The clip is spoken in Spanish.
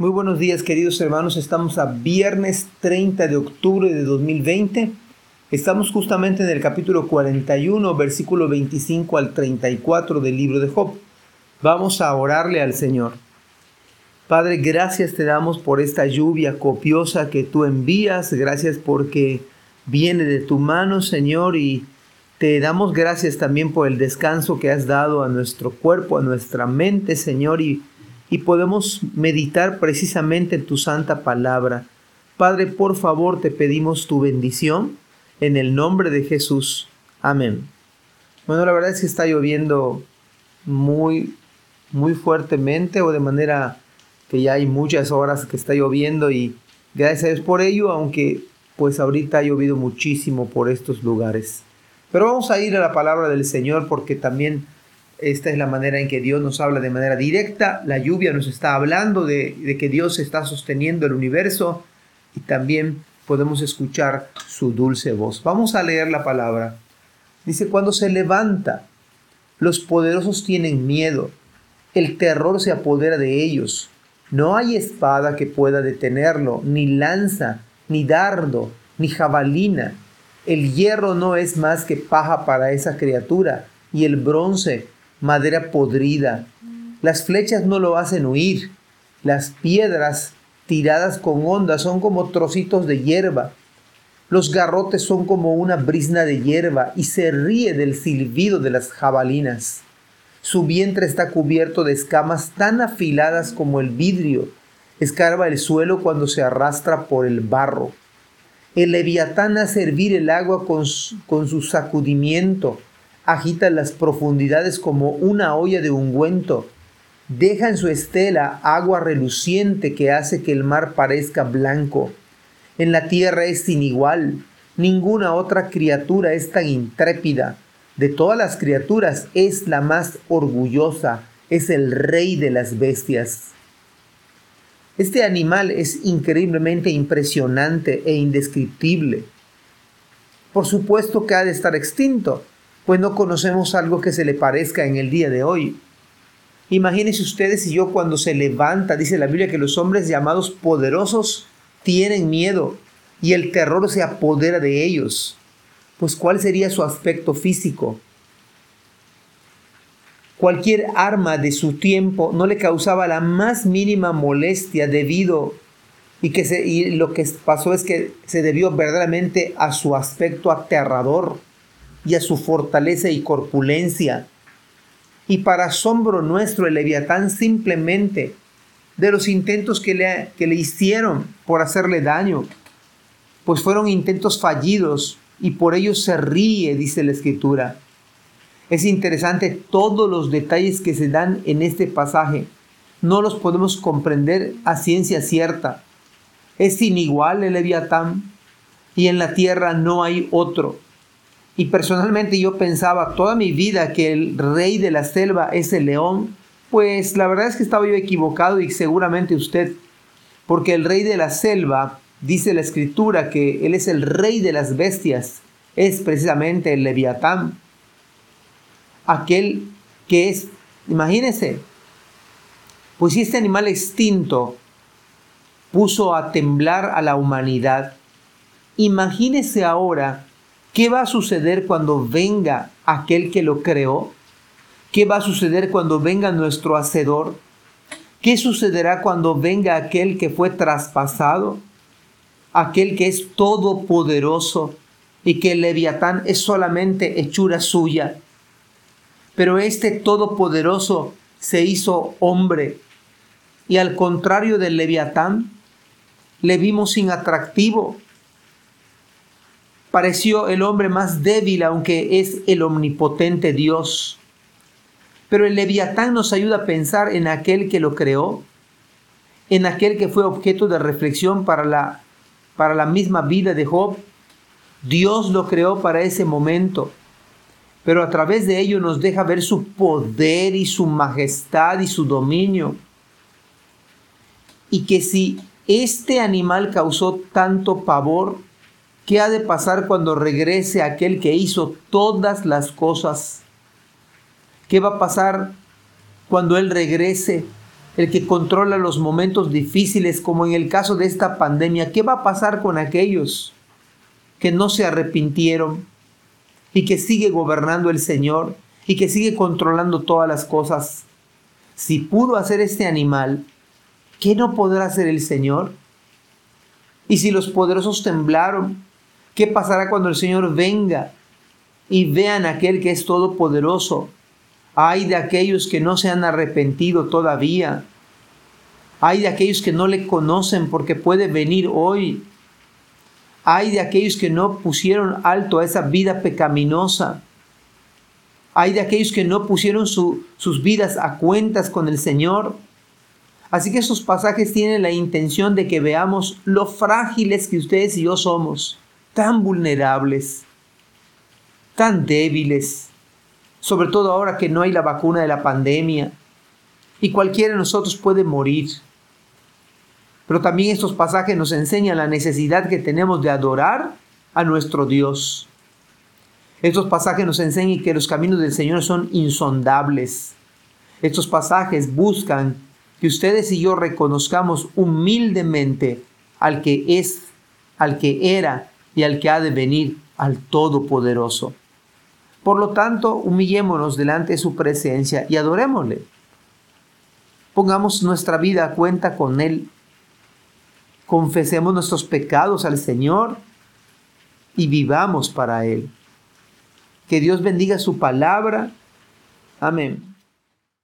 Muy buenos días queridos hermanos, estamos a viernes 30 de octubre de 2020. Estamos justamente en el capítulo 41, versículo 25 al 34 del libro de Job. Vamos a orarle al Señor. Padre, gracias te damos por esta lluvia copiosa que tú envías, gracias porque viene de tu mano, Señor, y te damos gracias también por el descanso que has dado a nuestro cuerpo, a nuestra mente, Señor, y y podemos meditar precisamente en tu santa palabra. Padre, por favor te pedimos tu bendición en el nombre de Jesús. Amén. Bueno, la verdad es que está lloviendo muy, muy fuertemente o de manera que ya hay muchas horas que está lloviendo y gracias a Dios por ello, aunque pues ahorita ha llovido muchísimo por estos lugares. Pero vamos a ir a la palabra del Señor porque también esta es la manera en que Dios nos habla de manera directa. La lluvia nos está hablando de, que Dios está sosteniendo el universo y también podemos escuchar su dulce voz. Vamos a leer la palabra. Dice, cuando se levanta, los poderosos tienen miedo, el terror se apodera de ellos. No hay espada que pueda detenerlo, ni lanza, ni dardo, ni jabalina. El hierro no es más que paja para esa criatura, y el bronce madera podrida. Las flechas no lo hacen huir. Las piedras tiradas con onda son como trocitos de hierba. Los garrotes son como una brisna de hierba y se ríe del silbido de las jabalinas. Su vientre está cubierto de escamas tan afiladas como el vidrio. Escarba el suelo cuando se arrastra por el barro. El leviatán hace hervir el agua con, con su sacudimiento agita las profundidades como una olla de ungüento, deja en su estela agua reluciente que hace que el mar parezca blanco. En la tierra es sin igual, ninguna otra criatura es tan intrépida. De todas las criaturas es la más orgullosa, es el rey de las bestias. Este animal es increíblemente impresionante e indescriptible. Por supuesto que ha de estar extinto, pues no conocemos algo que se le parezca en el día de hoy. Imagínense ustedes y yo cuando se levanta, dice la Biblia que los hombres llamados poderosos tienen miedo y el terror se apodera de ellos. Pues ¿cuál sería su aspecto físico? Cualquier arma de su tiempo no le causaba la más mínima molestia debido y que se, y lo que pasó es que se debió verdaderamente a su aspecto aterrador y a su fortaleza y corpulencia. Y para asombro nuestro, el leviatán simplemente de los intentos que le, que le hicieron por hacerle daño, pues fueron intentos fallidos y por ello se ríe, dice la escritura. Es interesante todos los detalles que se dan en este pasaje. No los podemos comprender a ciencia cierta. Es sin igual el leviatán y en la tierra no hay otro. Y personalmente yo pensaba toda mi vida que el rey de la selva es el león. Pues la verdad es que estaba yo equivocado y seguramente usted, porque el rey de la selva, dice la escritura que él es el rey de las bestias, es precisamente el leviatán. Aquel que es, imagínese, pues si este animal extinto puso a temblar a la humanidad, imagínese ahora ¿Qué va a suceder cuando venga aquel que lo creó? ¿Qué va a suceder cuando venga nuestro Hacedor? ¿Qué sucederá cuando venga aquel que fue traspasado? Aquel que es todopoderoso y que el leviatán es solamente hechura suya. Pero este todopoderoso se hizo hombre y al contrario del leviatán, le vimos sin atractivo, pareció el hombre más débil, aunque es el omnipotente Dios. Pero el leviatán nos ayuda a pensar en aquel que lo creó, en aquel que fue objeto de reflexión para la, para la misma vida de Job. Dios lo creó para ese momento, pero a través de ello nos deja ver su poder y su majestad y su dominio. Y que si este animal causó tanto pavor, ¿Qué ha de pasar cuando regrese aquel que hizo todas las cosas? ¿Qué va a pasar cuando Él regrese el que controla los momentos difíciles, como en el caso de esta pandemia. ¿Qué va a pasar con aquellos que no se arrepintieron y que sigue gobernando el Señor y que sigue controlando todas las cosas? Si pudo hacer este animal, ¿qué no podrá hacer el Señor? Y si los poderosos temblaron, ¿qué pasará cuando el Señor venga y vean aquel que es todopoderoso? Hay de aquellos que no se han arrepentido todavía. Hay de aquellos que no le conocen porque puede venir hoy. Hay de aquellos que no pusieron alto a esa vida pecaminosa. Hay de aquellos que no pusieron sus vidas a cuentas con el Señor. Así que estos pasajes tienen la intención de que veamos lo frágiles que ustedes y yo somos, tan vulnerables, tan débiles, sobre todo ahora que no hay la vacuna de la pandemia y cualquiera de nosotros puede morir. Pero también estos pasajes nos enseñan la necesidad que tenemos de adorar a nuestro Dios. Estos pasajes nos enseñan que los caminos del Señor son insondables. Estos pasajes buscan que ustedes y yo reconozcamos humildemente al que es, al que era y al que ha de venir, al Todopoderoso. Por lo tanto, humillémonos delante de su presencia y adorémosle. Pongamos nuestra vida a cuenta con Él. Confesemos nuestros pecados al Señor y vivamos para Él. Que Dios bendiga su palabra. Amén.